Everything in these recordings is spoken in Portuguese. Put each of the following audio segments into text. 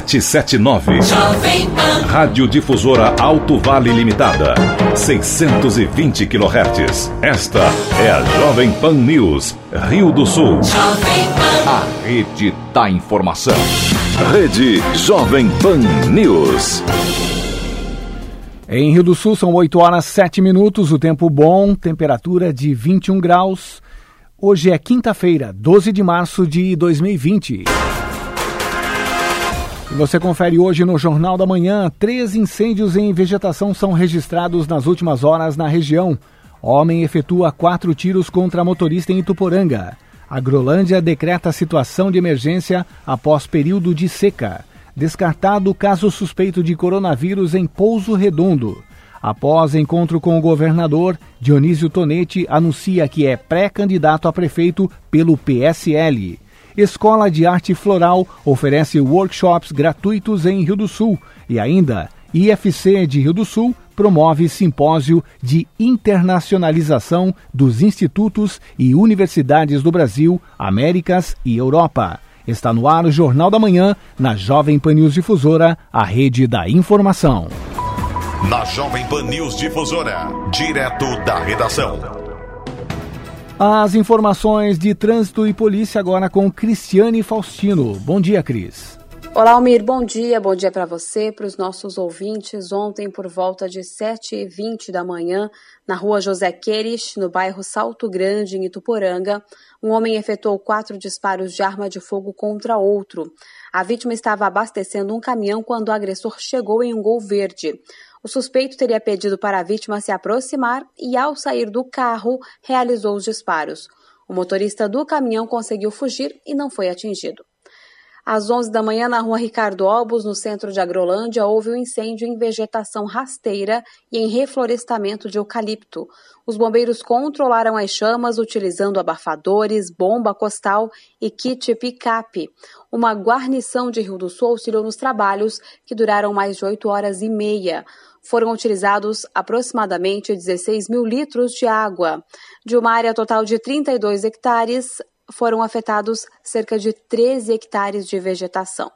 779. Rádio Difusora Alto Vale Limitada. 620 kHz. Esta é a Jovem Pan News, Rio do Sul. A rede da informação. Rede Jovem Pan News. Em Rio do Sul são 8 horas 7 minutos, o tempo bom, temperatura de 21 graus. Hoje é quinta-feira, 12 de março de 2020. E você confere hoje no Jornal da Manhã: três incêndios em vegetação são registrados nas últimas horas na região. Homem efetua quatro tiros contra motorista em Ituporanga. A Grolândia decreta situação de emergência após período de seca. Descartado caso suspeito de coronavírus em Pouso Redondo. Após encontro com o governador, Dionísio Tonetti anuncia que é pré-candidato a prefeito pelo PSL. Escola de Arte Floral oferece workshops gratuitos em Rio do Sul e ainda IFC de Rio do Sul promove simpósio de internacionalização dos institutos e universidades do Brasil, Américas e Europa. Está no ar o Jornal da Manhã, na Jovem Pan News Difusora, a rede da informação. Na Jovem Pan News Difusora, direto da redação. As informações de trânsito e polícia agora com Cristiane Faustino. Bom dia, Cris. Olá, Almir, bom dia. Bom dia para você, para os nossos ouvintes. Ontem, por volta de 7h20 da manhã, na rua José Queires, no bairro Salto Grande, em Ituporanga, um homem efetuou quatro disparos de arma de fogo contra outro. A vítima estava abastecendo um caminhão quando o agressor chegou em um gol verde. O suspeito teria pedido para a vítima se aproximar e, ao sair do carro, realizou os disparos. O motorista do caminhão conseguiu fugir e não foi atingido. Às 11 da manhã, na rua Ricardo Albos, no centro de Agrolândia, houve um incêndio em vegetação rasteira e em reflorestamento de eucalipto. Os bombeiros controlaram as chamas utilizando abafadores, bomba costal e kit picape. Uma guarnição de Rio do Sul auxiliou nos trabalhos, que duraram mais de oito horas e meia foram utilizados aproximadamente 16 mil litros de água. De uma área total de 32 hectares, foram afetados cerca de 13 hectares de vegetação.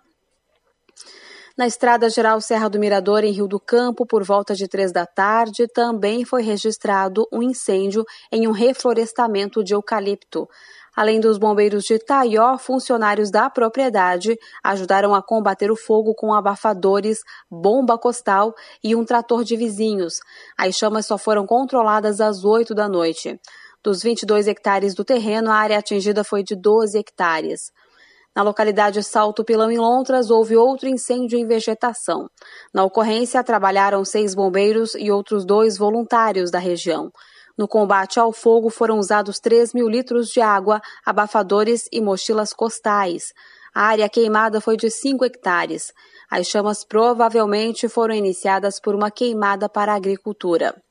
Na Estrada Geral Serra do Mirador, em Rio do Campo, por volta de três da tarde, também foi registrado um incêndio em um reflorestamento de eucalipto. Além dos bombeiros de Taió, funcionários da propriedade ajudaram a combater o fogo com abafadores, bomba costal e um trator de vizinhos. As chamas só foram controladas às 8 da noite. Dos 22 hectares do terreno, a área atingida foi de 12 hectares. Na localidade Salto Pilão, em Lontras, houve outro incêndio em vegetação. Na ocorrência, trabalharam seis bombeiros e outros dois voluntários da região. No combate ao fogo foram usados 3 mil litros de água, abafadores e mochilas costais. A área queimada foi de 5 hectares. As chamas provavelmente foram iniciadas por uma queimada para a agricultura.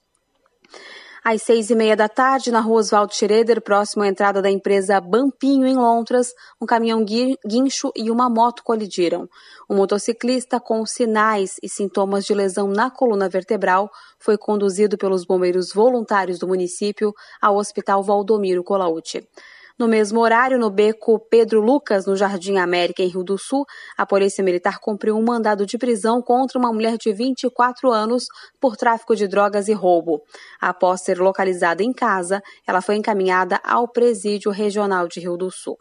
Às seis e meia da tarde, na rua Oswaldo Schroeder, próximo à entrada da empresa Bampinho, em Londres, um caminhão guincho e uma moto colidiram. Um motociclista com sinais e sintomas de lesão na coluna vertebral foi conduzido pelos bombeiros voluntários do município ao Hospital Valdomiro Colauti. No mesmo horário, no beco Pedro Lucas, no Jardim América, em Rio do Sul, a Polícia Militar cumpriu um mandado de prisão contra uma mulher de 24 anos por tráfico de drogas e roubo. Após ser localizada em casa, ela foi encaminhada ao Presídio Regional de Rio do Sul.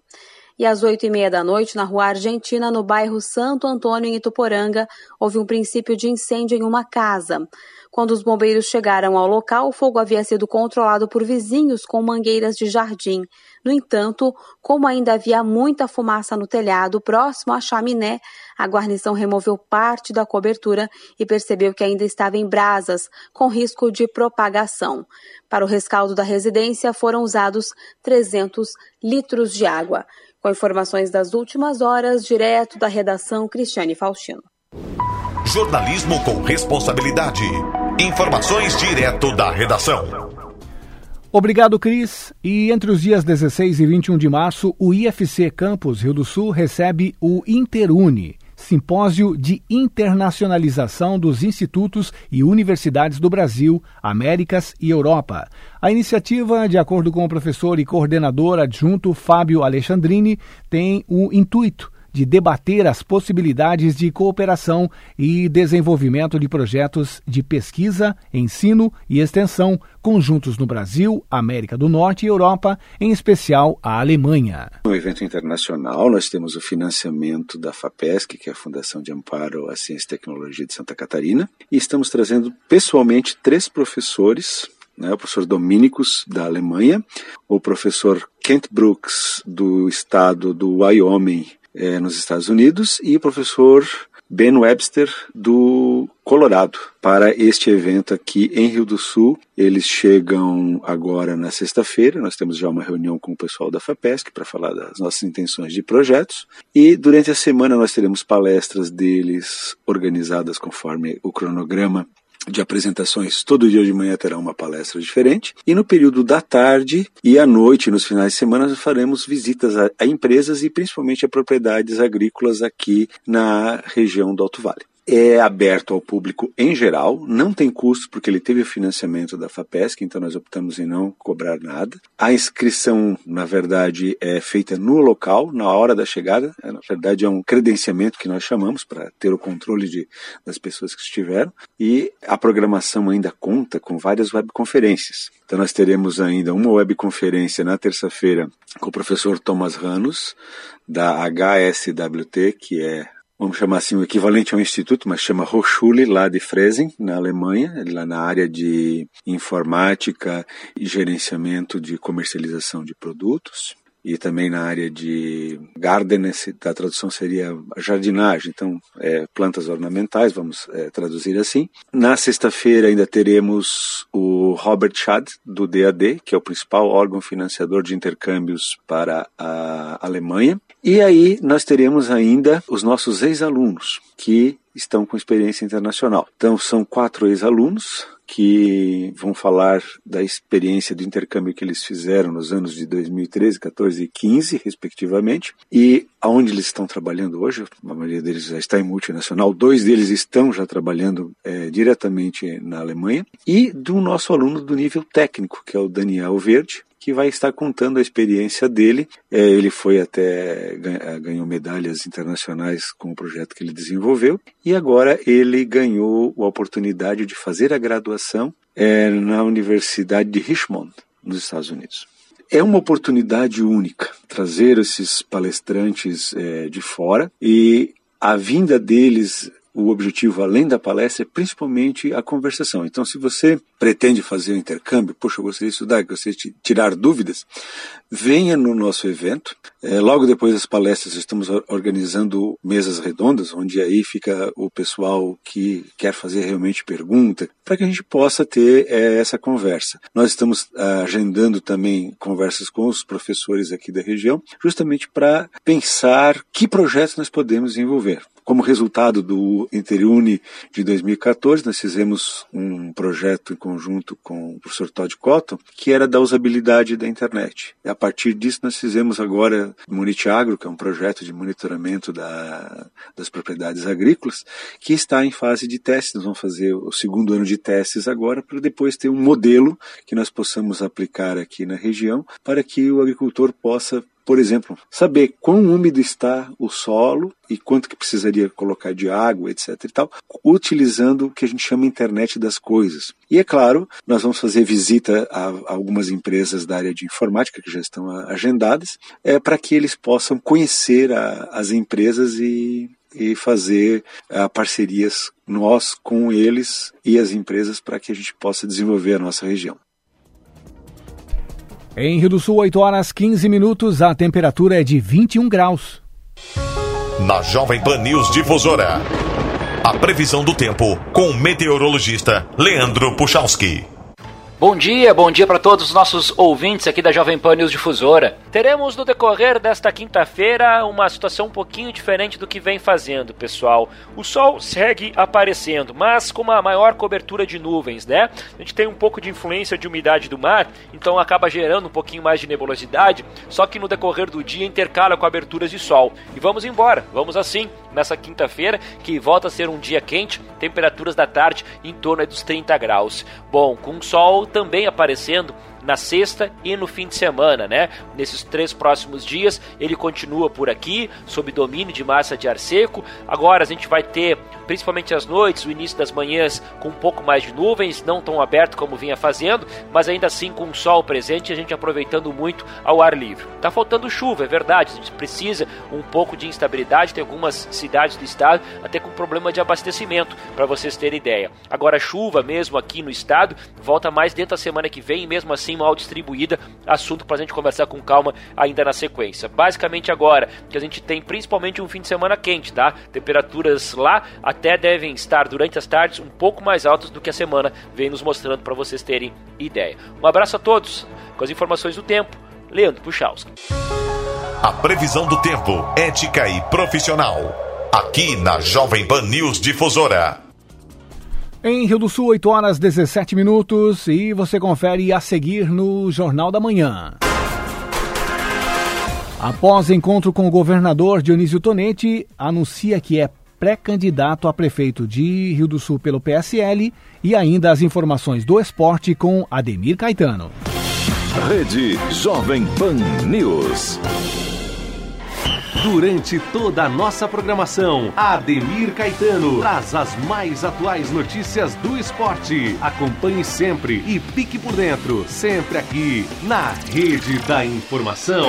E às oito e meia da noite, na rua Argentina, no bairro Santo Antônio, em Ituporanga, houve um princípio de incêndio em uma casa. Quando os bombeiros chegaram ao local, o fogo havia sido controlado por vizinhos com mangueiras de jardim. No entanto, como ainda havia muita fumaça no telhado próximo à chaminé, a guarnição removeu parte da cobertura e percebeu que ainda estava em brasas, com risco de propagação. Para o rescaldo da residência foram usados 300 litros de água. Com informações das últimas horas, direto da redação Cristiane Faustino. Jornalismo com responsabilidade. Informações direto da redação. Obrigado, Cris. E entre os dias 16 e 21 de março, o IFC Campus Rio do Sul recebe o Interune, Simpósio de Internacionalização dos Institutos e Universidades do Brasil, Américas e Europa. A iniciativa, de acordo com o professor e coordenador adjunto Fábio Alexandrini, tem o intuito de debater as possibilidades de cooperação e desenvolvimento de projetos de pesquisa, ensino e extensão conjuntos no Brasil, América do Norte e Europa, em especial a Alemanha. No evento internacional, nós temos o financiamento da FAPESC, que é a Fundação de Amparo à Ciência e Tecnologia de Santa Catarina, e estamos trazendo pessoalmente três professores né, o professor Dominicus, da Alemanha, o professor Kent Brooks, do estado do Wyoming, é, nos Estados Unidos, e o professor Ben Webster, do Colorado, para este evento aqui em Rio do Sul. Eles chegam agora na sexta-feira. Nós temos já uma reunião com o pessoal da FAPESC para falar das nossas intenções de projetos. E durante a semana nós teremos palestras deles organizadas conforme o cronograma de apresentações. Todo dia de manhã terá uma palestra diferente. E no período da tarde e à noite, nos finais de semana, faremos visitas a, a empresas e principalmente a propriedades agrícolas aqui na região do Alto Vale é aberto ao público em geral, não tem custo porque ele teve o financiamento da FAPESC, então nós optamos em não cobrar nada. A inscrição, na verdade, é feita no local, na hora da chegada. É, na verdade, é um credenciamento que nós chamamos para ter o controle de, das pessoas que estiveram. E a programação ainda conta com várias webconferências. Então nós teremos ainda uma webconferência na terça-feira com o professor Thomas Ranos, da HSWT, que é vamos chamar assim, o equivalente a um instituto, mas chama Hochschule, lá de Frezen, na Alemanha, lá na área de informática e gerenciamento de comercialização de produtos e também na área de garden, a tradução seria jardinagem, então é, plantas ornamentais, vamos é, traduzir assim. Na sexta-feira ainda teremos o Robert Schad, do DAD, que é o principal órgão financiador de intercâmbios para a Alemanha. E aí nós teremos ainda os nossos ex-alunos, que estão com experiência internacional. Então são quatro ex-alunos, que vão falar da experiência do intercâmbio que eles fizeram nos anos de 2013, 14 e 15, respectivamente, e aonde eles estão trabalhando hoje. A maioria deles já está em multinacional, dois deles estão já trabalhando é, diretamente na Alemanha, e do nosso aluno do nível técnico, que é o Daniel Verde, que vai estar contando a experiência dele. É, ele foi até é, ganhou medalhas internacionais com o projeto que ele desenvolveu e agora ele ganhou a oportunidade de fazer a graduação é, na Universidade de Richmond, nos Estados Unidos. É uma oportunidade única trazer esses palestrantes é, de fora e a vinda deles o objetivo, além da palestra, é principalmente a conversação. Então, se você pretende fazer o intercâmbio, poxa, eu gostaria de estudar, gostaria de tirar dúvidas, venha no nosso evento. É, logo depois das palestras, estamos organizando mesas redondas, onde aí fica o pessoal que quer fazer realmente pergunta, para que a gente possa ter é, essa conversa. Nós estamos ah, agendando também conversas com os professores aqui da região, justamente para pensar que projetos nós podemos envolver. Como resultado do Interuni de 2014, nós fizemos um projeto em conjunto com o professor Todd Cotton, que era da usabilidade da internet. E a partir disso, nós fizemos agora o Monite Agro, que é um projeto de monitoramento da, das propriedades agrícolas, que está em fase de testes. Nós vamos fazer o segundo ano de testes agora, para depois ter um modelo que nós possamos aplicar aqui na região, para que o agricultor possa por exemplo, saber quão úmido está o solo e quanto que precisaria colocar de água, etc. e tal, utilizando o que a gente chama internet das coisas. E é claro, nós vamos fazer visita a, algumas empresas da área de informática que já estão agendadas, é, para que eles possam conhecer a, as empresas e e fazer uh, parcerias nós com eles e as empresas para que a gente possa desenvolver a nossa região. Em Rio do Sul, 8 horas 15 minutos, a temperatura é de 21 graus. Na Jovem Pan News Difusora, a previsão do tempo com o meteorologista Leandro Puchalski. Bom dia, bom dia para todos os nossos ouvintes aqui da Jovem Pan News Difusora. Teremos no decorrer desta quinta-feira uma situação um pouquinho diferente do que vem fazendo, pessoal. O sol segue aparecendo, mas com uma maior cobertura de nuvens, né? A gente tem um pouco de influência de umidade do mar, então acaba gerando um pouquinho mais de nebulosidade, só que no decorrer do dia intercala com aberturas de sol. E vamos embora, vamos assim, nessa quinta-feira, que volta a ser um dia quente, temperaturas da tarde em torno dos 30 graus. Bom, com sol também aparecendo na sexta e no fim de semana, né? Nesses três próximos dias ele continua por aqui, sob domínio de massa de ar seco. Agora a gente vai ter, principalmente às noites, o início das manhãs com um pouco mais de nuvens, não tão aberto como vinha fazendo, mas ainda assim com o sol presente e a gente aproveitando muito ao ar livre. Tá faltando chuva, é verdade, a gente precisa um pouco de instabilidade, tem algumas cidades do estado até com problema de abastecimento, para vocês terem ideia. Agora, chuva mesmo aqui no estado volta mais dentro da semana que vem, mesmo assim mal distribuída, assunto para a gente conversar com calma ainda na sequência. Basicamente agora, que a gente tem principalmente um fim de semana quente, tá? Temperaturas lá até devem estar durante as tardes um pouco mais altas do que a semana vem nos mostrando para vocês terem ideia. Um abraço a todos com as informações do tempo. Leandro Puchalski. A previsão do tempo, ética e profissional. Aqui na Jovem Pan News Difusora. Em Rio do Sul, 8 horas 17 minutos e você confere a seguir no Jornal da Manhã. Após encontro com o governador Dionísio Tonetti, anuncia que é pré-candidato a prefeito de Rio do Sul pelo PSL e ainda as informações do esporte com Ademir Caetano. Rede Jovem Pan News. Durante toda a nossa programação, Ademir Caetano traz as mais atuais notícias do esporte. Acompanhe sempre e fique por dentro, sempre aqui na Rede da Informação.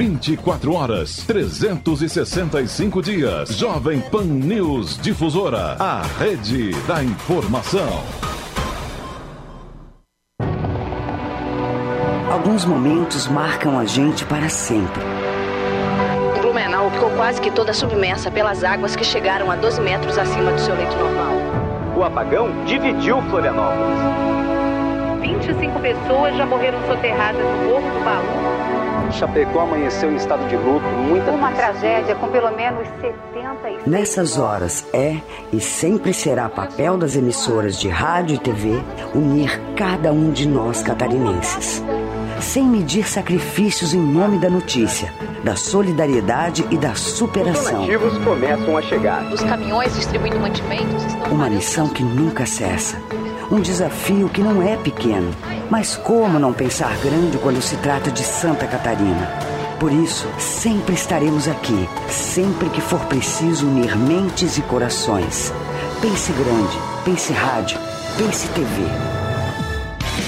24 horas, 365 dias. Jovem Pan News Difusora, a rede da informação. Alguns momentos marcam a gente para sempre. Blumenau ficou quase que toda submersa pelas águas que chegaram a 12 metros acima do seu leito normal. O apagão dividiu Florianópolis. 25 pessoas já morreram soterradas no Morro do Baú Chapecó amanheceu em estado de luto, muita Uma tragédia com pelo menos 76... Nessas horas é e sempre será papel das emissoras de rádio e TV unir cada um de nós catarinenses. Sem medir sacrifícios em nome da notícia, da solidariedade e da superação. Os começam a chegar. Os caminhões distribuindo mantimentos estão... Uma missão que nunca cessa um desafio que não é pequeno, mas como não pensar grande quando se trata de Santa Catarina? Por isso, sempre estaremos aqui, sempre que for preciso unir mentes e corações. Pense grande, pense rádio, pense TV.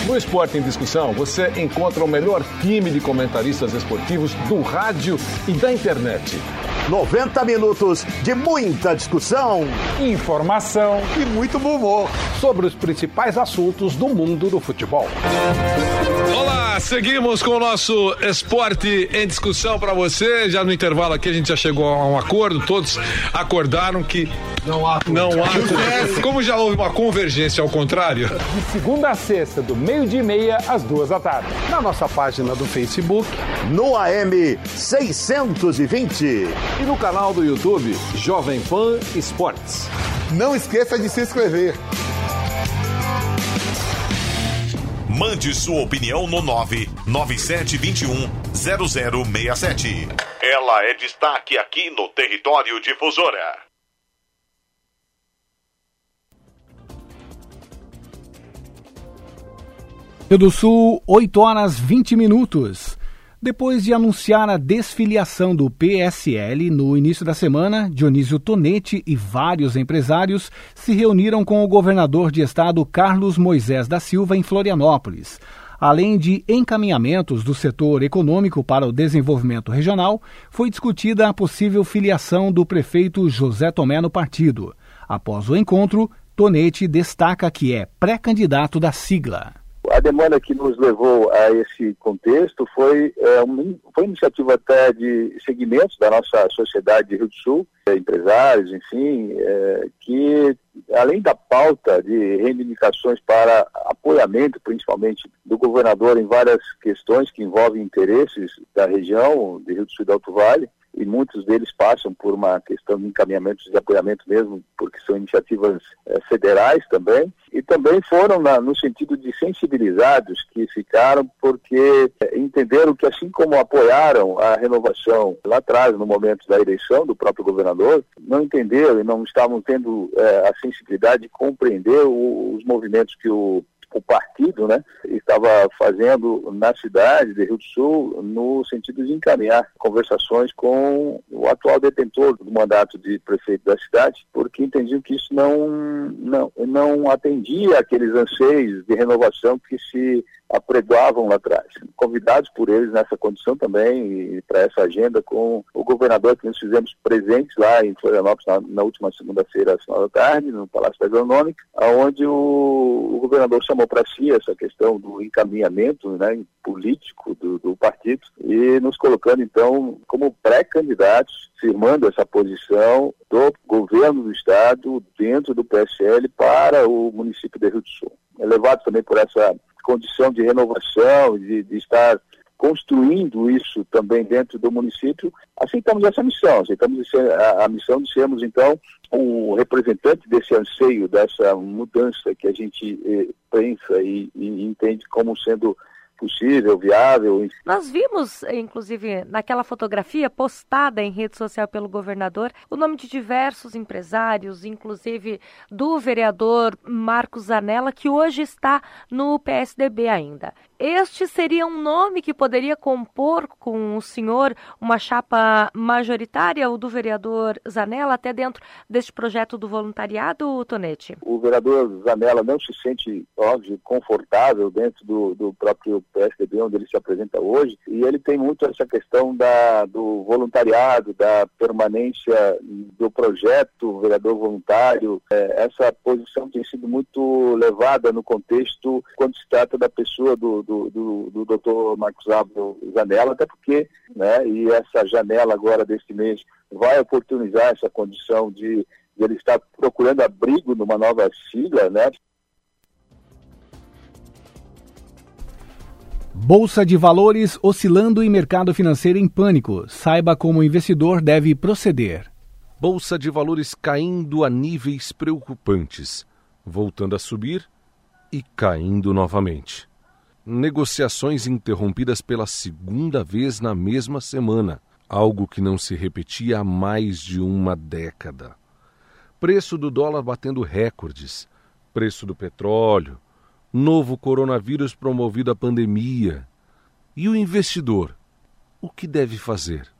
No Esporte em Discussão, você encontra o melhor time de comentaristas esportivos do rádio e da internet. 90 minutos de muita discussão, informação e muito bom humor sobre os principais assuntos do mundo do futebol. Olá, seguimos com o nosso esporte em discussão para você. Já no intervalo aqui a gente já chegou a um acordo, todos acordaram que não há não há como já houve uma convergência ao contrário. De segunda a sexta, do meio-dia e meia às duas da tarde, na nossa página do Facebook, no AM 620 e no canal do YouTube Jovem Pan Esportes. Não esqueça de se inscrever. Mande sua opinião no 99721 0067. Ela é destaque aqui no Território Difusora. Rio do Sul, 8 horas 20 minutos. Depois de anunciar a desfiliação do PSL no início da semana, Dionísio Tonetti e vários empresários se reuniram com o governador de estado Carlos Moisés da Silva em Florianópolis. Além de encaminhamentos do setor econômico para o desenvolvimento regional, foi discutida a possível filiação do prefeito José Tomé no partido. Após o encontro, Tonetti destaca que é pré-candidato da sigla. A demanda que nos levou a esse contexto foi, é, um, foi iniciativa até de segmentos da nossa sociedade de Rio do Sul, é, empresários, enfim, é, que além da pauta de reivindicações para apoiamento, principalmente do governador em várias questões que envolvem interesses da região, de Rio do Sul e do Alto Vale, e muitos deles passam por uma questão de encaminhamento de apoiamento mesmo, porque são iniciativas é, federais também, e também foram na, no sentido de sensibilizados que ficaram porque é, entenderam que assim como apoiaram a renovação lá atrás, no momento da eleição do próprio governador, não entenderam e não estavam tendo é, a sensibilidade de compreender o, os movimentos que o o partido né, estava fazendo na cidade de Rio do Sul no sentido de encaminhar conversações com o atual detentor do mandato de prefeito da cidade, porque entendiam que isso não, não, não atendia aqueles anseios de renovação que se apregoavam lá atrás. Convidados por eles nessa condição também e para essa agenda com o governador que nós fizemos presentes lá em Florianópolis na, na última segunda-feira às final da tarde, no Palácio da Agronômica, onde o, o governador chamou para si essa questão do encaminhamento né, político do, do partido e nos colocando então como pré-candidatos, firmando essa posição do governo do estado dentro do PSL para o município de Rio do Sul. Elevado também por essa condição de renovação, de, de estar construindo isso também dentro do município, aceitamos essa missão, aceitamos a, a missão de sermos, então, um representante desse anseio, dessa mudança que a gente eh, pensa e, e entende como sendo possível, viável. Nós vimos, inclusive, naquela fotografia postada em rede social pelo governador, o nome de diversos empresários, inclusive do vereador Marcos Zanella, que hoje está no PSDB ainda. Este seria um nome que poderia compor com o senhor uma chapa majoritária, o do vereador Zanella, até dentro deste projeto do voluntariado, Tonete? O vereador Zanella não se sente, óbvio, confortável dentro do, do próprio PSDB, onde ele se apresenta hoje, e ele tem muito essa questão da, do voluntariado, da permanência do projeto vereador voluntário. É, essa posição tem sido muito levada no contexto quando se trata da pessoa do, do do, do, do doutor Marcos Abel Zanella, até porque, né, e essa janela agora deste mês vai oportunizar essa condição de, de ele estar procurando abrigo numa nova sigla, né? Bolsa de valores oscilando e mercado financeiro em pânico. Saiba como o investidor deve proceder. Bolsa de valores caindo a níveis preocupantes, voltando a subir e caindo novamente negociações interrompidas pela segunda vez na mesma semana, algo que não se repetia há mais de uma década. Preço do dólar batendo recordes, preço do petróleo, novo coronavírus promovido à pandemia. E o investidor? O que deve fazer?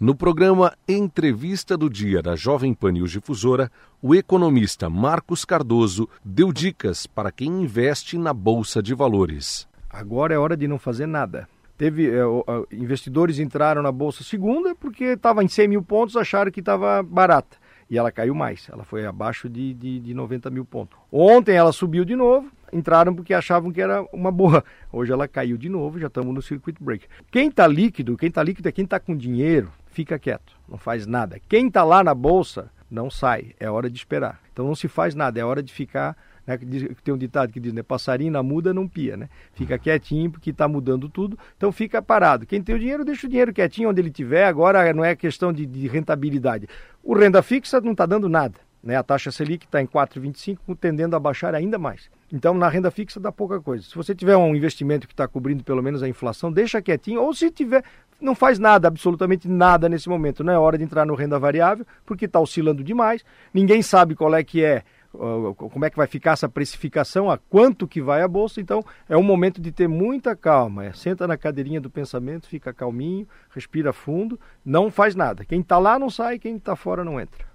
No programa Entrevista do Dia da Jovem Pan News Difusora, o economista Marcos Cardoso deu dicas para quem investe na Bolsa de Valores. Agora é hora de não fazer nada. Teve é, investidores entraram na bolsa segunda porque estava em 100 mil pontos, acharam que estava barata e ela caiu mais. Ela foi abaixo de, de, de 90 mil pontos. Ontem ela subiu de novo, entraram porque achavam que era uma boa. Hoje ela caiu de novo, já estamos no circuit break. Quem está líquido, quem está líquido é quem está com dinheiro, fica quieto, não faz nada. Quem está lá na bolsa, não sai, é hora de esperar. Então não se faz nada, é hora de ficar né? Tem um ditado que diz, né? Passarinho na muda não pia, né? Fica uhum. quietinho porque está mudando tudo, então fica parado. Quem tem o dinheiro, deixa o dinheiro quietinho onde ele tiver. Agora não é questão de, de rentabilidade. O renda fixa não está dando nada. Né? A taxa Selic está em 4,25, tendendo a baixar ainda mais. Então, na renda fixa dá pouca coisa. Se você tiver um investimento que está cobrindo pelo menos a inflação, deixa quietinho. Ou se tiver, não faz nada, absolutamente nada nesse momento. Não é hora de entrar no renda variável, porque está oscilando demais. Ninguém sabe qual é que é como é que vai ficar essa precificação, a quanto que vai a bolsa. Então, é um momento de ter muita calma. É, senta na cadeirinha do pensamento, fica calminho, respira fundo, não faz nada. Quem está lá não sai, quem está fora não entra.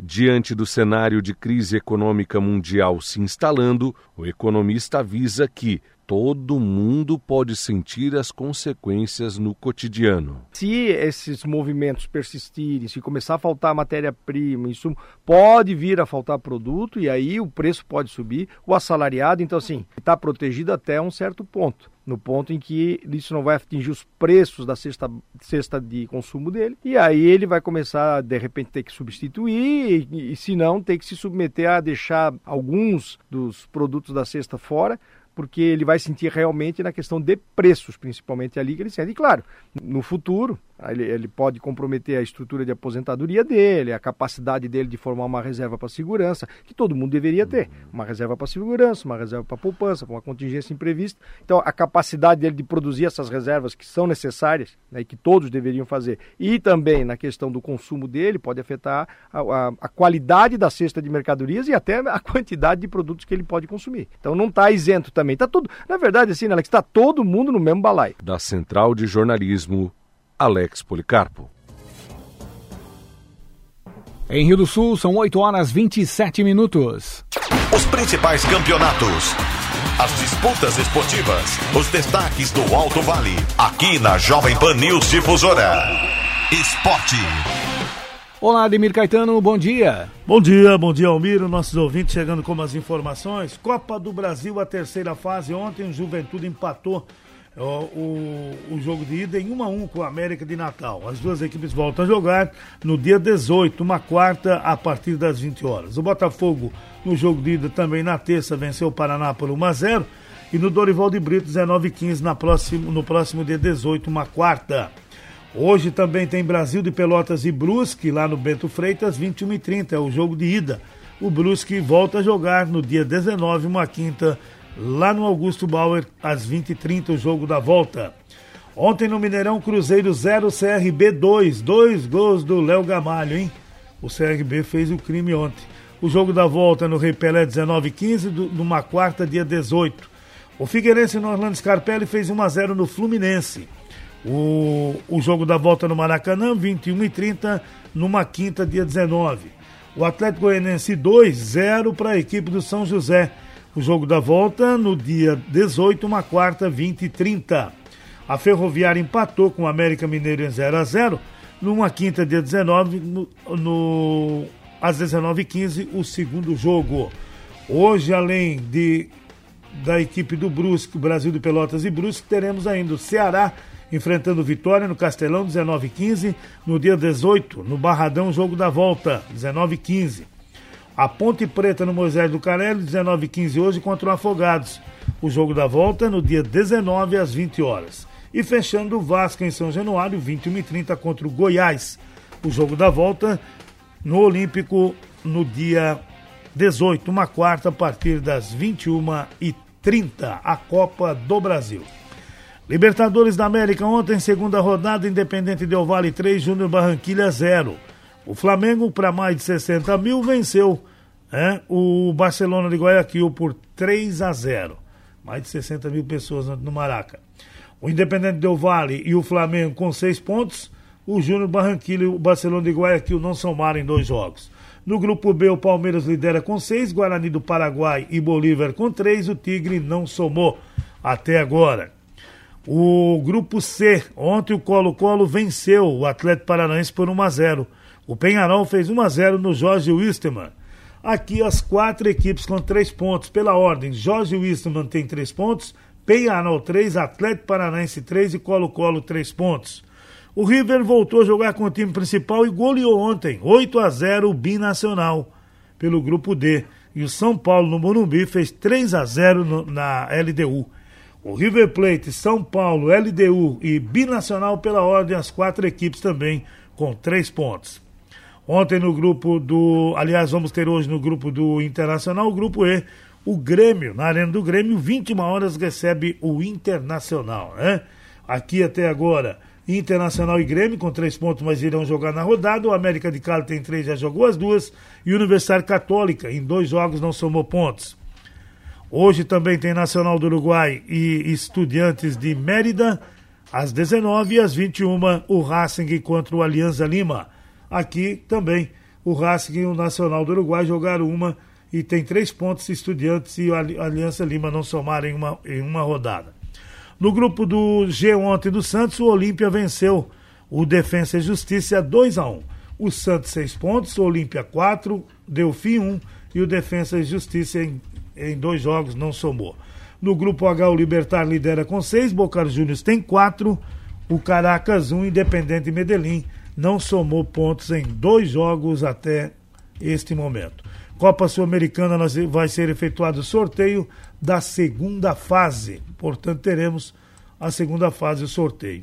Diante do cenário de crise econômica mundial se instalando, o economista avisa que todo mundo pode sentir as consequências no cotidiano. Se esses movimentos persistirem, se começar a faltar matéria-prima, isso pode vir a faltar produto e aí o preço pode subir, o assalariado, então assim, está protegido até um certo ponto. No ponto em que isso não vai atingir os preços da cesta, cesta de consumo dele, e aí ele vai começar, de repente, ter que substituir, e, e se não, ter que se submeter a deixar alguns dos produtos da cesta fora, porque ele vai sentir realmente na questão de preços, principalmente ali que ele sente. E claro, no futuro, ele, ele, pode comprometer a estrutura de aposentadoria dele, a capacidade dele de formar uma reserva para segurança, que todo mundo deveria ter. Uma reserva para segurança, uma reserva para poupança, para uma contingência imprevista. Então, a capacidade dele de produzir essas reservas que são necessárias né, e que todos deveriam fazer, e também na questão do consumo dele, pode afetar a, a, a qualidade da cesta de mercadorias e até a quantidade de produtos que ele pode consumir. Então, não está isento também. Tá tudo, na verdade, assim, Alex, está todo mundo no mesmo balaio. Da Central de Jornalismo Alex Policarpo. Em Rio do Sul, são 8 horas 27 minutos. Os principais campeonatos, as disputas esportivas, os destaques do Alto Vale, aqui na Jovem Pan News Difusora. Esporte. Olá, Ademir Caetano, bom dia. Bom dia, bom dia, Almiro, nossos ouvintes chegando com as informações. Copa do Brasil, a terceira fase. Ontem o Juventude empatou o, o, jogo de ida em 1 a 1 com a América de Natal. As duas equipes voltam a jogar no dia 18, uma quarta, a partir das 20 horas. O Botafogo, no jogo de ida também na terça, venceu o Paraná por 1 a 0 e no Dorival de Brito, 19 e 15, na próximo, no próximo dia 18, uma quarta. Hoje também tem Brasil de Pelotas e Brusque, lá no Bento Freitas, 21 e 30, é o jogo de ida. O Brusque volta a jogar no dia 19, uma quinta, lá no Augusto Bauer, às 20h30, o jogo da volta. Ontem no Mineirão, Cruzeiro 0, CRB 2. Dois gols do Léo Gamalho, hein? O CRB fez o crime ontem. O jogo da volta no Rei Pelé 19 15, numa quarta, dia 18. O Figueirense no Orlando Scarpelli fez 1 a 0 no Fluminense. O, o jogo da volta no Maracanã, 21 e 30, numa quinta, dia 19. O Atlético Goianense 2, 0 para a equipe do São José. O jogo da volta no dia 18, uma quarta, 20 e 30. A Ferroviária empatou com o América Mineiro em 0 a 0 numa quinta, dia 19, no, no às 19h15, o segundo jogo. Hoje, além de da equipe do Brusque, Brasil de Pelotas e Brusque, teremos ainda o Ceará enfrentando Vitória no Castelão, 19h15. No dia 18, no Barradão, jogo da volta, 19h15. A Ponte Preta no Moisés do Carelli, 19 h 15 hoje contra o Afogados. O jogo da volta no dia 19 às 20 horas. E fechando o Vasco em São Januário, 21 h 30 contra o Goiás. O jogo da volta no Olímpico no dia 18, uma quarta, a partir das 21 h 30 a Copa do Brasil. Libertadores da América ontem, segunda rodada, Independente Del Vale 3, Júnior Barranquilha 0. O Flamengo, para mais de 60 mil, venceu é, o Barcelona de Guayaquil por 3 a 0. Mais de 60 mil pessoas no Maraca. O Independente Del Vale e o Flamengo com 6 pontos. O Júnior Barranquilla e o Barcelona de Guayaquil não somaram em dois jogos. No grupo B, o Palmeiras lidera com 6, Guarani do Paraguai e Bolívar com 3. O Tigre não somou até agora. O grupo C, ontem o Colo-Colo venceu o Atlético Paranaense por 1 a 0. O Penharol fez 1 a 0 no Jorge Wisterman. Aqui as quatro equipes com três pontos pela ordem. Jorge Wisterman tem três pontos, Penharol três, Atlético Paranaense três e Colo-Colo três pontos. O River voltou a jogar com o time principal e goleou ontem, 8 a 0 o Binacional, pelo grupo D. E o São Paulo no Morumbi fez 3 a 0 no, na LDU. O River Plate, São Paulo, LDU e Binacional pela ordem, as quatro equipes também com três pontos. Ontem no grupo do. Aliás, vamos ter hoje no grupo do Internacional, o grupo E, o Grêmio, na Arena do Grêmio, 21 horas recebe o Internacional, né? Aqui até agora, Internacional e Grêmio com três pontos, mas irão jogar na rodada. O América de Cali tem três, já jogou as duas. E o Universidade Católica, em dois jogos, não somou pontos. Hoje também tem Nacional do Uruguai e Estudiantes de Mérida, às 19 e às 21 o Racing contra o Alianza Lima. Aqui também o Racing e o Nacional do Uruguai jogaram uma e tem três pontos. Estudiantes e a Aliança Lima não somaram em uma, em uma rodada. No grupo do G ontem do Santos, o Olímpia venceu o Defensa e Justiça 2 a 1 O Santos 6 pontos, o Olímpia 4, Delfim 1 e o Defensa e Justiça em, em dois jogos não somou. No grupo H, o Libertar lidera com seis, Boca Juniors tem quatro, o Caracas um, Independente Medellín não somou pontos em dois jogos até este momento. Copa Sul-Americana vai ser efetuado o sorteio da segunda fase, portanto teremos a segunda fase do sorteio.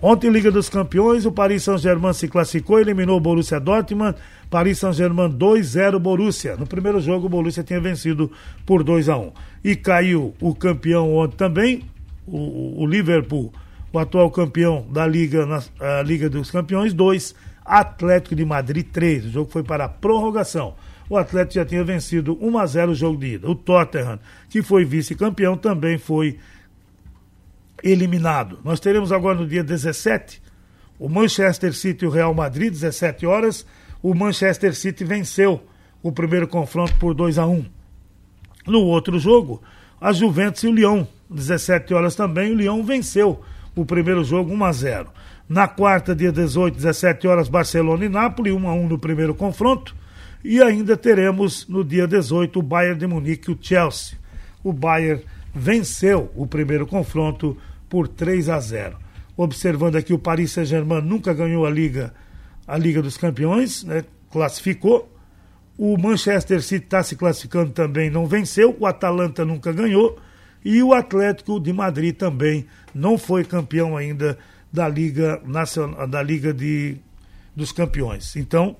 Ontem, Liga dos Campeões, o Paris Saint-Germain se classificou, eliminou o Borussia Dortmund. Paris Saint-Germain 2-0 Borussia. No primeiro jogo, o Borussia tinha vencido por 2 a 1 E caiu o campeão ontem também, o, o Liverpool, o atual campeão da Liga, na, Liga dos Campeões, 2. Atlético de Madrid 3. O jogo foi para a prorrogação. O Atlético já tinha vencido 1 a 0 o jogo de ida. O Tottenham, que foi vice-campeão, também foi eliminado. Nós teremos agora no dia 17 o Manchester City e o Real Madrid, 17 horas. O Manchester City venceu o primeiro confronto por 2 a 1. No outro jogo, a Juventus e o Lyon, 17 horas também, o Lyon venceu o primeiro jogo 1 a 0. Na quarta, dia 18, 17 horas, Barcelona e Nápoles, 1 a 1 no primeiro confronto. E ainda teremos no dia 18 o Bayern de Munique e o Chelsea. O Bayern venceu o primeiro confronto por 3 a 0. Observando aqui o Paris Saint-Germain nunca ganhou a Liga, a Liga dos Campeões, né? classificou. O Manchester City está se classificando também, não venceu. O Atalanta nunca ganhou. E o Atlético de Madrid também não foi campeão ainda da Liga Nacional, da Liga de, dos Campeões. Então,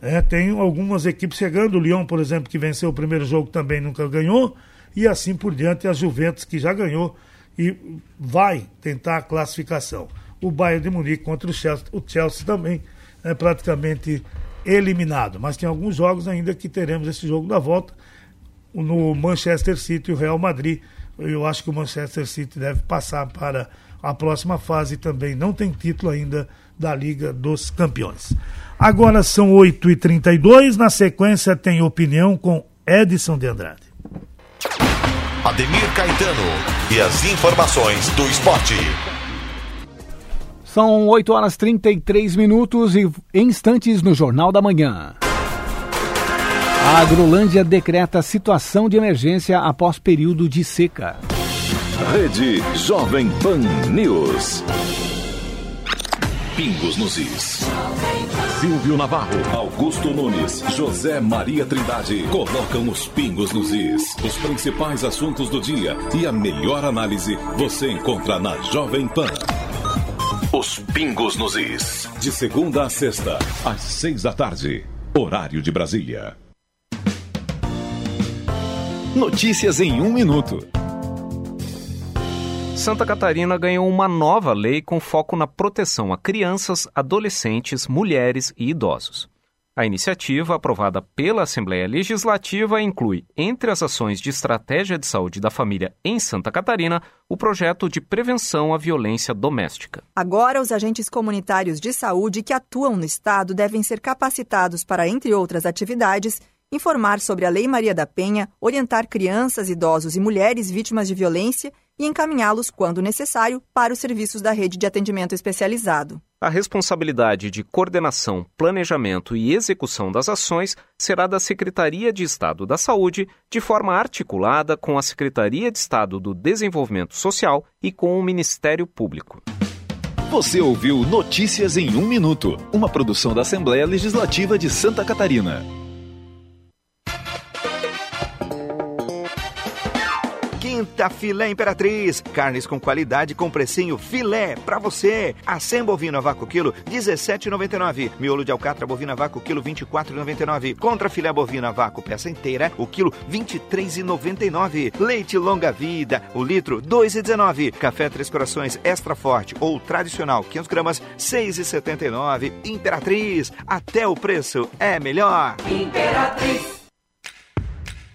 é, tem algumas equipes chegando. O Lyon, por exemplo, que venceu o primeiro jogo, também nunca ganhou. E assim por diante, a Juventus, que já ganhou e vai tentar a classificação. O Bayern de Munique contra o Chelsea, o Chelsea também é praticamente eliminado. Mas tem alguns jogos ainda que teremos esse jogo da volta no Manchester City e o Real Madrid. Eu acho que o Manchester City deve passar para a próxima fase também. Não tem título ainda da Liga dos Campeões. Agora são 8h32. Na sequência tem opinião com Edson de Andrade. Ademir Caetano e as informações do esporte. São 8 horas 33 minutos e instantes no Jornal da Manhã. A Agrolândia decreta situação de emergência após período de seca. Rede Jovem Pan News. Pingos nos Is. Silvio Navarro, Augusto Nunes, José Maria Trindade colocam os pingos nos is. Os principais assuntos do dia e a melhor análise você encontra na Jovem Pan. Os pingos nos is. De segunda a sexta, às seis da tarde. Horário de Brasília. Notícias em um minuto. Santa Catarina ganhou uma nova lei com foco na proteção a crianças, adolescentes, mulheres e idosos. A iniciativa, aprovada pela Assembleia Legislativa, inclui, entre as ações de estratégia de saúde da família em Santa Catarina, o projeto de prevenção à violência doméstica. Agora, os agentes comunitários de saúde que atuam no Estado devem ser capacitados para, entre outras atividades, informar sobre a Lei Maria da Penha, orientar crianças, idosos e mulheres vítimas de violência e encaminhá-los, quando necessário, para os serviços da rede de atendimento especializado. A responsabilidade de coordenação, planejamento e execução das ações será da Secretaria de Estado da Saúde, de forma articulada com a Secretaria de Estado do Desenvolvimento Social e com o Ministério Público. Você ouviu Notícias em um Minuto, uma produção da Assembleia Legislativa de Santa Catarina. Filé Imperatriz. Carnes com qualidade com precinho filé pra você. Assem bovino a vácuo quilo 17,99. Miolo de alcatra bovina vácuo quilo 24,99. Contra filé bovina a vácuo peça inteira o quilo 23,99. Leite longa vida o litro 2,19. Café Três Corações extra forte ou tradicional 500 gramas 6,79. Imperatriz até o preço é melhor. Imperatriz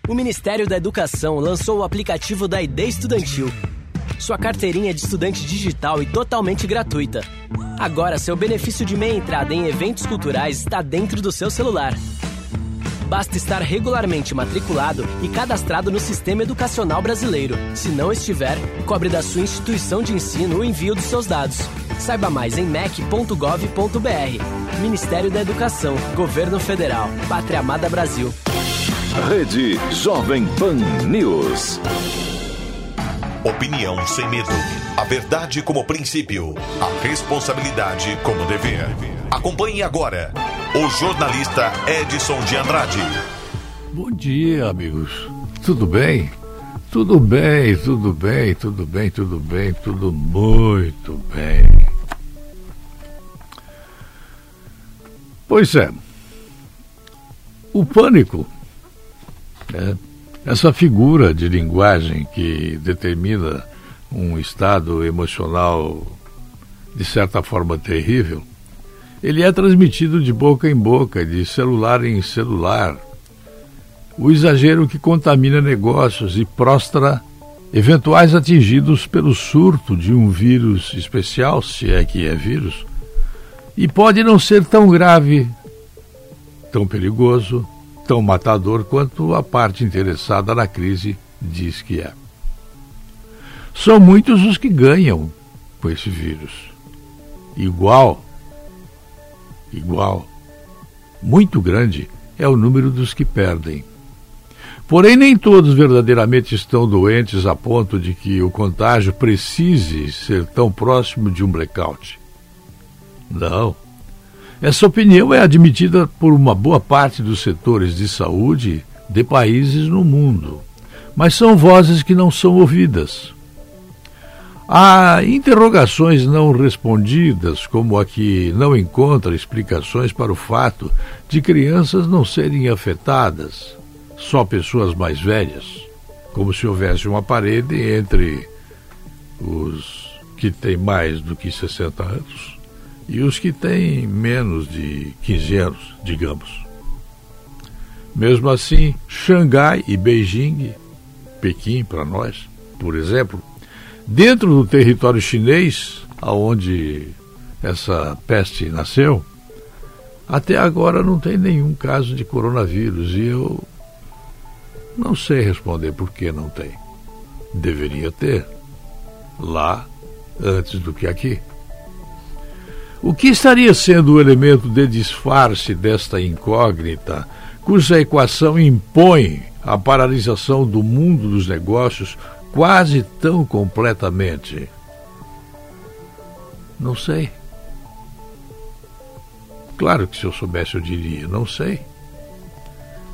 o Ministério da Educação lançou o aplicativo da ID Estudantil. Sua carteirinha de estudante digital e totalmente gratuita. Agora, seu benefício de meia entrada em eventos culturais está dentro do seu celular. Basta estar regularmente matriculado e cadastrado no Sistema Educacional Brasileiro. Se não estiver, cobre da sua instituição de ensino o envio dos seus dados. Saiba mais em mec.gov.br. Ministério da Educação, Governo Federal, Pátria Amada Brasil. Rede Jovem Pan News. Opinião sem medo. A verdade como princípio. A responsabilidade como dever. Acompanhe agora o jornalista Edson de Andrade. Bom dia, amigos. Tudo bem? Tudo bem, tudo bem, tudo bem, tudo bem, tudo muito bem. Pois é. O pânico, né? essa figura de linguagem que determina um estado emocional de certa forma terrível, ele é transmitido de boca em boca, de celular em celular. O exagero que contamina negócios e prostra eventuais atingidos pelo surto de um vírus especial, se é que é vírus, e pode não ser tão grave, tão perigoso, tão matador quanto a parte interessada na crise diz que é. São muitos os que ganham com esse vírus. Igual, igual, muito grande é o número dos que perdem. Porém, nem todos verdadeiramente estão doentes a ponto de que o contágio precise ser tão próximo de um blackout. Não. Essa opinião é admitida por uma boa parte dos setores de saúde de países no mundo, mas são vozes que não são ouvidas. Há interrogações não respondidas, como a que não encontra explicações para o fato de crianças não serem afetadas, só pessoas mais velhas, como se houvesse uma parede entre os que têm mais do que 60 anos e os que têm menos de 15 anos, digamos. Mesmo assim, Xangai e Beijing, Pequim para nós, por exemplo, dentro do território chinês, aonde essa peste nasceu, até agora não tem nenhum caso de coronavírus e eu não sei responder por que não tem. Deveria ter lá antes do que aqui. O que estaria sendo o elemento de disfarce desta incógnita, cuja equação impõe a paralisação do mundo dos negócios quase tão completamente? Não sei. Claro que se eu soubesse eu diria, não sei.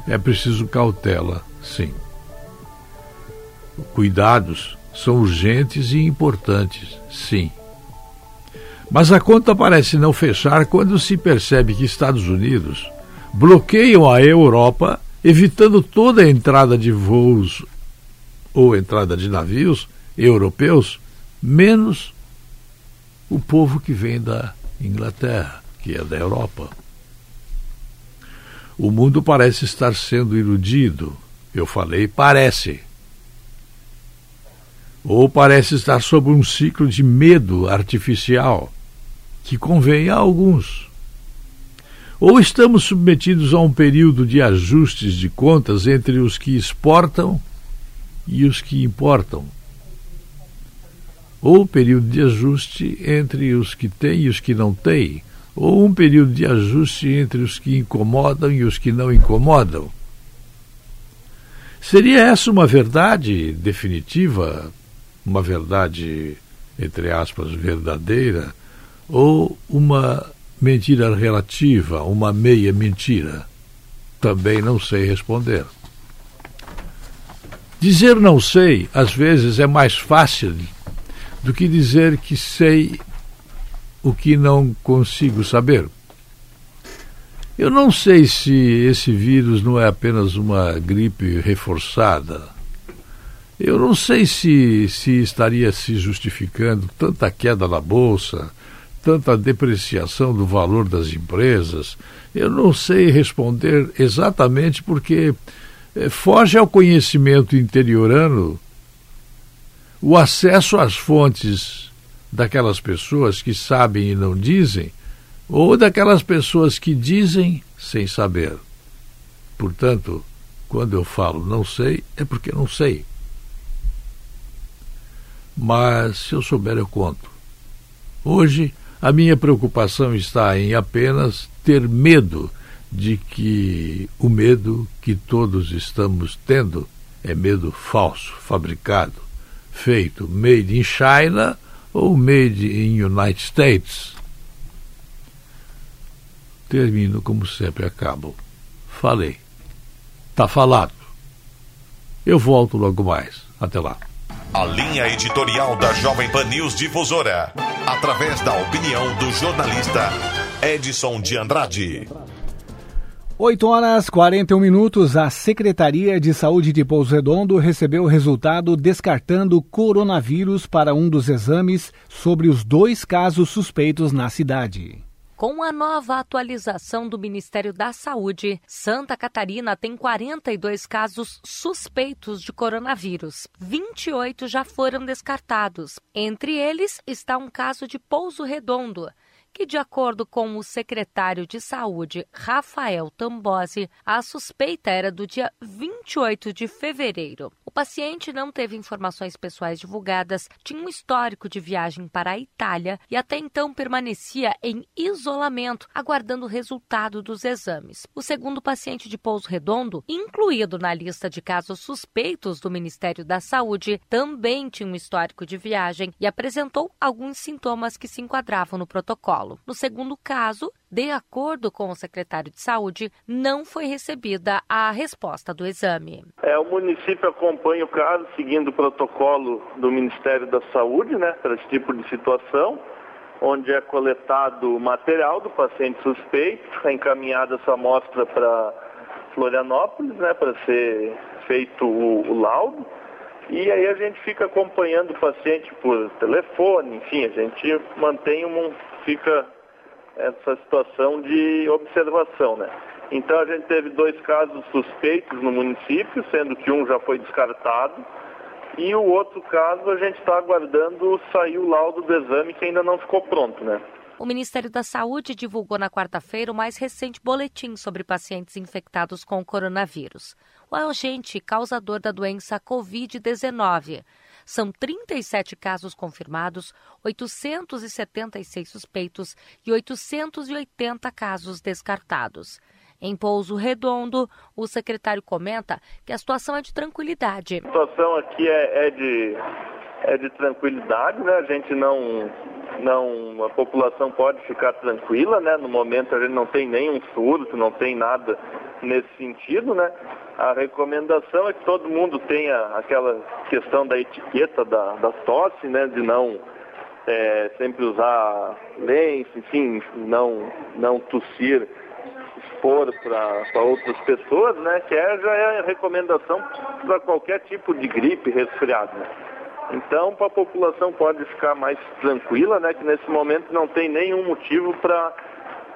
É preciso cautela, sim. Cuidados são urgentes e importantes, sim. Mas a conta parece não fechar quando se percebe que Estados Unidos bloqueiam a Europa, evitando toda a entrada de voos ou entrada de navios europeus, menos o povo que vem da Inglaterra, que é da Europa. O mundo parece estar sendo iludido. Eu falei parece. Ou parece estar sob um ciclo de medo artificial que convém a alguns. Ou estamos submetidos a um período de ajustes de contas entre os que exportam e os que importam. Ou período de ajuste entre os que têm e os que não têm. Ou um período de ajuste entre os que incomodam e os que não incomodam. Seria essa uma verdade definitiva, uma verdade, entre aspas, verdadeira? Ou uma mentira relativa, uma meia mentira? Também não sei responder. Dizer não sei, às vezes, é mais fácil do que dizer que sei o que não consigo saber. Eu não sei se esse vírus não é apenas uma gripe reforçada. Eu não sei se, se estaria se justificando tanta queda na bolsa, tanta depreciação do valor das empresas? Eu não sei responder exatamente porque eh, foge ao conhecimento interiorano o acesso às fontes daquelas pessoas que sabem e não dizem, ou daquelas pessoas que dizem sem saber. Portanto, quando eu falo não sei, é porque não sei. Mas se eu souber, eu conto. Hoje, a minha preocupação está em apenas ter medo de que o medo que todos estamos tendo é medo falso, fabricado, feito made in China ou made in United States. Termino como sempre acabo. Falei. Tá falado. Eu volto logo mais. Até lá. A linha editorial da Jovem Pan News Difusora, através da opinião do jornalista Edson de Andrade. 8 horas 41 minutos, a Secretaria de Saúde de Pouso Redondo recebeu o resultado descartando coronavírus para um dos exames sobre os dois casos suspeitos na cidade. Com a nova atualização do Ministério da Saúde, Santa Catarina tem 42 casos suspeitos de coronavírus. 28 já foram descartados. Entre eles está um caso de Pouso Redondo que, de acordo com o secretário de Saúde, Rafael Tambosi, a suspeita era do dia 28 de fevereiro. O paciente não teve informações pessoais divulgadas, tinha um histórico de viagem para a Itália e até então permanecia em isolamento, aguardando o resultado dos exames. O segundo paciente de Pouso Redondo, incluído na lista de casos suspeitos do Ministério da Saúde, também tinha um histórico de viagem e apresentou alguns sintomas que se enquadravam no protocolo. Paulo. No segundo caso, de acordo com o secretário de Saúde, não foi recebida a resposta do exame. É, o município acompanha o caso seguindo o protocolo do Ministério da Saúde, né, para esse tipo de situação, onde é coletado o material do paciente suspeito, é encaminhada essa amostra para Florianópolis, né, para ser feito o, o laudo. E aí a gente fica acompanhando o paciente por telefone, enfim, a gente mantém um, fica essa situação de observação, né? Então a gente teve dois casos suspeitos no município, sendo que um já foi descartado, e o outro caso a gente está aguardando sair o laudo do exame que ainda não ficou pronto, né? O Ministério da Saúde divulgou na quarta-feira o mais recente boletim sobre pacientes infectados com o coronavírus. O agente causador da doença Covid-19 são 37 casos confirmados, 876 suspeitos e 880 casos descartados. Em Pouso Redondo, o secretário comenta que a situação é de tranquilidade. A situação aqui é, é de, é de tranquilidade, né? A gente não, não, a população pode ficar tranquila, né? No momento a gente não tem nenhum surto, não tem nada nesse sentido, né? A recomendação é que todo mundo tenha aquela questão da etiqueta da, da tosse, né? De não é, sempre usar lenço, enfim, não, não tossir, expor para outras pessoas, né? Que é, já é a recomendação para qualquer tipo de gripe, resfriado, né? Então, a população pode ficar mais tranquila, né? Que nesse momento não tem nenhum motivo para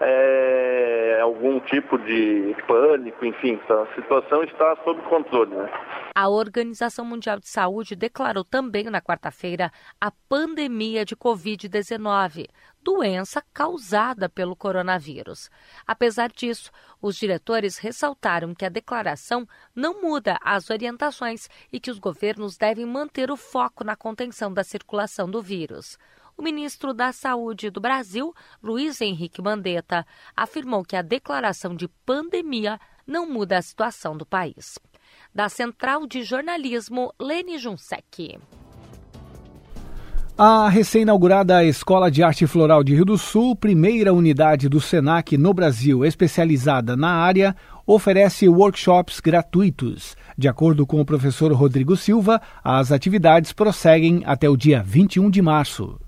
é, algum tipo de pânico, enfim, a situação está sob controle. Né? A Organização Mundial de Saúde declarou também na quarta-feira a pandemia de Covid-19, doença causada pelo coronavírus. Apesar disso, os diretores ressaltaram que a declaração não muda as orientações e que os governos devem manter o foco na contenção da circulação do vírus. O ministro da Saúde do Brasil, Luiz Henrique Mandetta, afirmou que a declaração de pandemia não muda a situação do país. Da Central de Jornalismo, Lene Junsec. A recém-inaugurada Escola de Arte Floral de Rio do Sul, primeira unidade do SENAC no Brasil especializada na área, oferece workshops gratuitos. De acordo com o professor Rodrigo Silva, as atividades prosseguem até o dia 21 de março.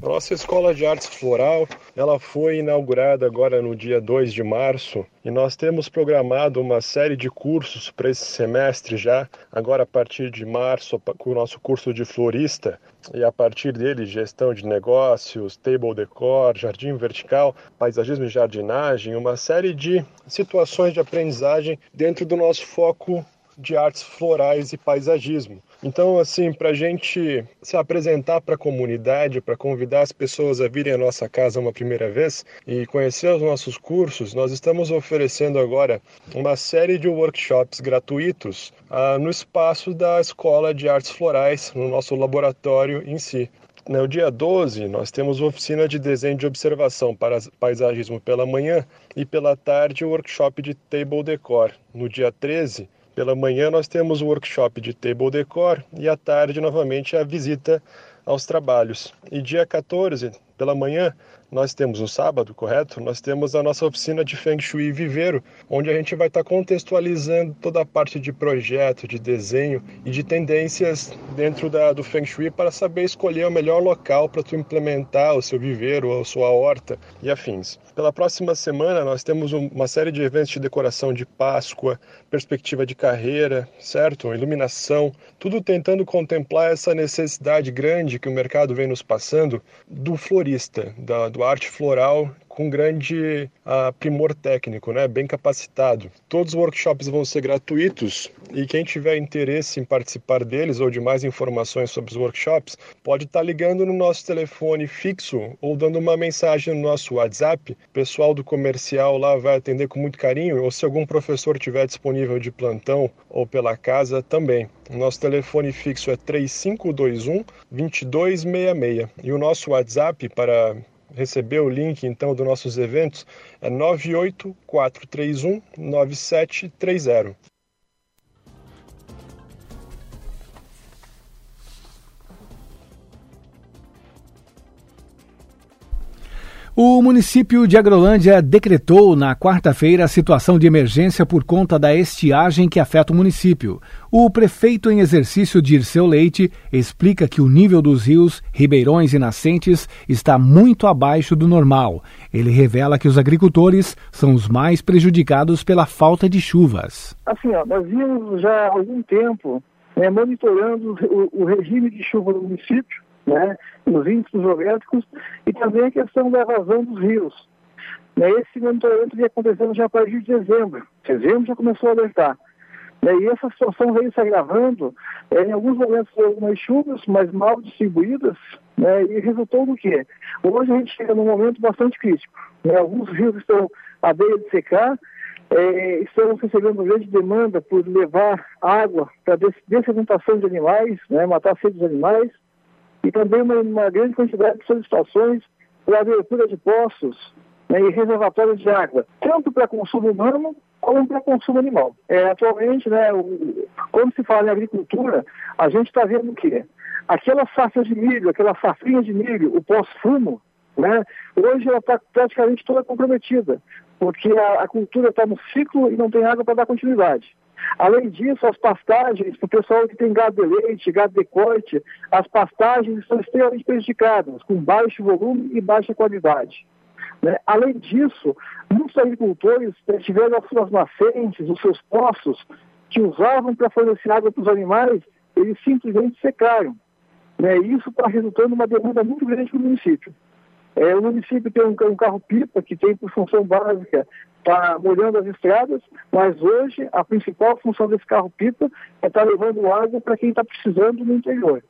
Nossa Escola de Artes Floral, ela foi inaugurada agora no dia 2 de março e nós temos programado uma série de cursos para esse semestre já, agora a partir de março com o nosso curso de florista e a partir dele gestão de negócios, table decor, jardim vertical, paisagismo e jardinagem, uma série de situações de aprendizagem dentro do nosso foco de artes florais e paisagismo. Então, assim, para a gente se apresentar para a comunidade, para convidar as pessoas a virem à nossa casa uma primeira vez e conhecer os nossos cursos, nós estamos oferecendo agora uma série de workshops gratuitos ah, no espaço da Escola de Artes Florais, no nosso laboratório em si. No dia 12, nós temos oficina de desenho de observação para paisagismo pela manhã e pela tarde o workshop de table decor. No dia 13, Pela manhã nós temos o workshop de table decor e à tarde novamente a visita aos trabalhos. E dia 14, pela manhã, nós temos no sábado, correto? Nós temos a nossa oficina de Feng Shui Viveiro, onde a gente vai estar contextualizando toda a parte de projeto, de desenho e de tendências dentro da, do Feng Shui para saber escolher o melhor local para tu implementar o seu viveiro, a sua horta e afins. Pela próxima semana, nós temos uma série de eventos de decoração de Páscoa, perspectiva de carreira, certo? Iluminação, tudo tentando contemplar essa necessidade grande que o mercado vem nos passando do florista, da, arte floral com grande uh, primor técnico, né? bem capacitado. Todos os workshops vão ser gratuitos e quem tiver interesse em participar deles ou de mais informações sobre os workshops pode estar tá ligando no nosso telefone fixo ou dando uma mensagem no nosso WhatsApp. O pessoal do comercial lá vai atender com muito carinho ou se algum professor tiver disponível de plantão ou pela casa também. O nosso telefone fixo é 3521 2266 e o nosso WhatsApp para receber o link então dos nossos eventos é 98431 O município de Agrolândia decretou na quarta-feira a situação de emergência por conta da estiagem que afeta o município. O prefeito em exercício Dirceu Leite explica que o nível dos rios, ribeirões e nascentes está muito abaixo do normal. Ele revela que os agricultores são os mais prejudicados pela falta de chuvas. Assim, ó, nós vimos já há algum tempo né, monitorando o, o regime de chuva no município né, nos índices geográficos e também a questão da evasão dos rios. Né, esse monitoramento vem acontecendo já a partir de dezembro. Dezembro já começou a alertar. Né, e essa situação veio se agravando é, em alguns momentos algumas chuvas, mas mal distribuídas, né, e resultou do quê? Hoje a gente chega num momento bastante crítico. Né, alguns rios estão à beira de secar, é, estamos recebendo grande demanda por levar água para dessedentação de animais, né, matar sede dos animais, e também uma, uma grande quantidade de solicitações para abertura de poços né, e reservatórios de água, tanto para consumo humano como para consumo animal. É, atualmente, né, o, quando se fala em agricultura, a gente está vendo o quê? Aquela safra de milho, aquela safrinha de milho, o pós-fumo, né, hoje ela está praticamente toda comprometida, porque a, a cultura está no ciclo e não tem água para dar continuidade. Além disso, as pastagens, para o pessoal que tem gado de leite, gado de corte, as pastagens são extremamente prejudicadas, com baixo volume e baixa qualidade. Né? Além disso, muitos agricultores né, tiveram as suas nascentes, os seus poços, que usavam para fornecer água para os animais, eles simplesmente secaram. Né? Isso está resultando uma demanda muito grande para o município. É, o município tem um, um carro-pipa que tem por função básica estar tá molhando as estradas, mas hoje a principal função desse carro-pipa é estar tá levando água para quem está precisando no interior.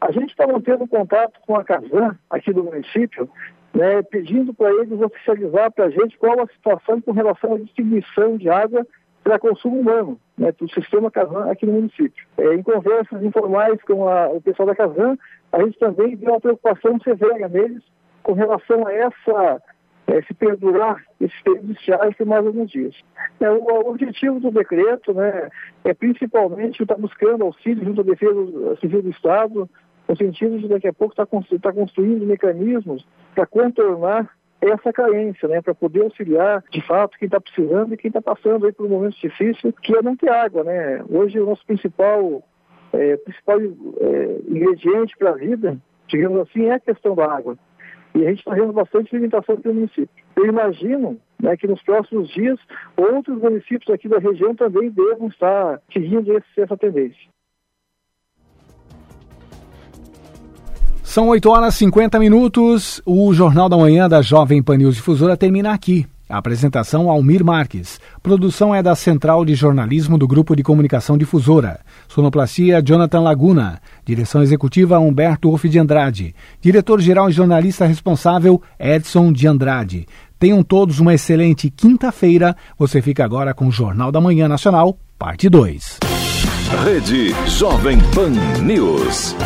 A gente está mantendo contato com a Casan, aqui do município, né, pedindo para eles oficializar para a gente qual a situação com relação à distribuição de água para consumo humano, né, do sistema Casan aqui no município. É, em conversas informais com a, o pessoal da Casan, a gente também viu uma preocupação severa neles com relação a essa, esse perdurar esse período estiagem por mais alguns dias. É, o objetivo do decreto né, é principalmente estar buscando auxílio junto à Defesa Civil do Estado, no sentido de daqui a pouco estar tá, tá construindo mecanismos para contornar essa carência, né, para poder auxiliar de fato quem está precisando e quem está passando aí por um momento difícil, que é não ter água, né? Hoje o nosso principal, é, principal é, ingrediente para a vida, digamos assim, é a questão da água. E a gente está vendo bastante limitação aqui no município. Eu imagino né, que nos próximos dias outros municípios aqui da região também devam estar seguindo essa tendência. São 8 horas e 50 minutos. O Jornal da Manhã da Jovem Pan News Difusora termina aqui. Apresentação Almir Marques. Produção é da Central de Jornalismo do Grupo de Comunicação Difusora. Sonoplastia Jonathan Laguna. Direção executiva Humberto Wolff de Andrade. Diretor-geral e jornalista responsável Edson de Andrade. Tenham todos uma excelente quinta-feira. Você fica agora com o Jornal da Manhã Nacional, parte 2. Rede Jovem Pan News.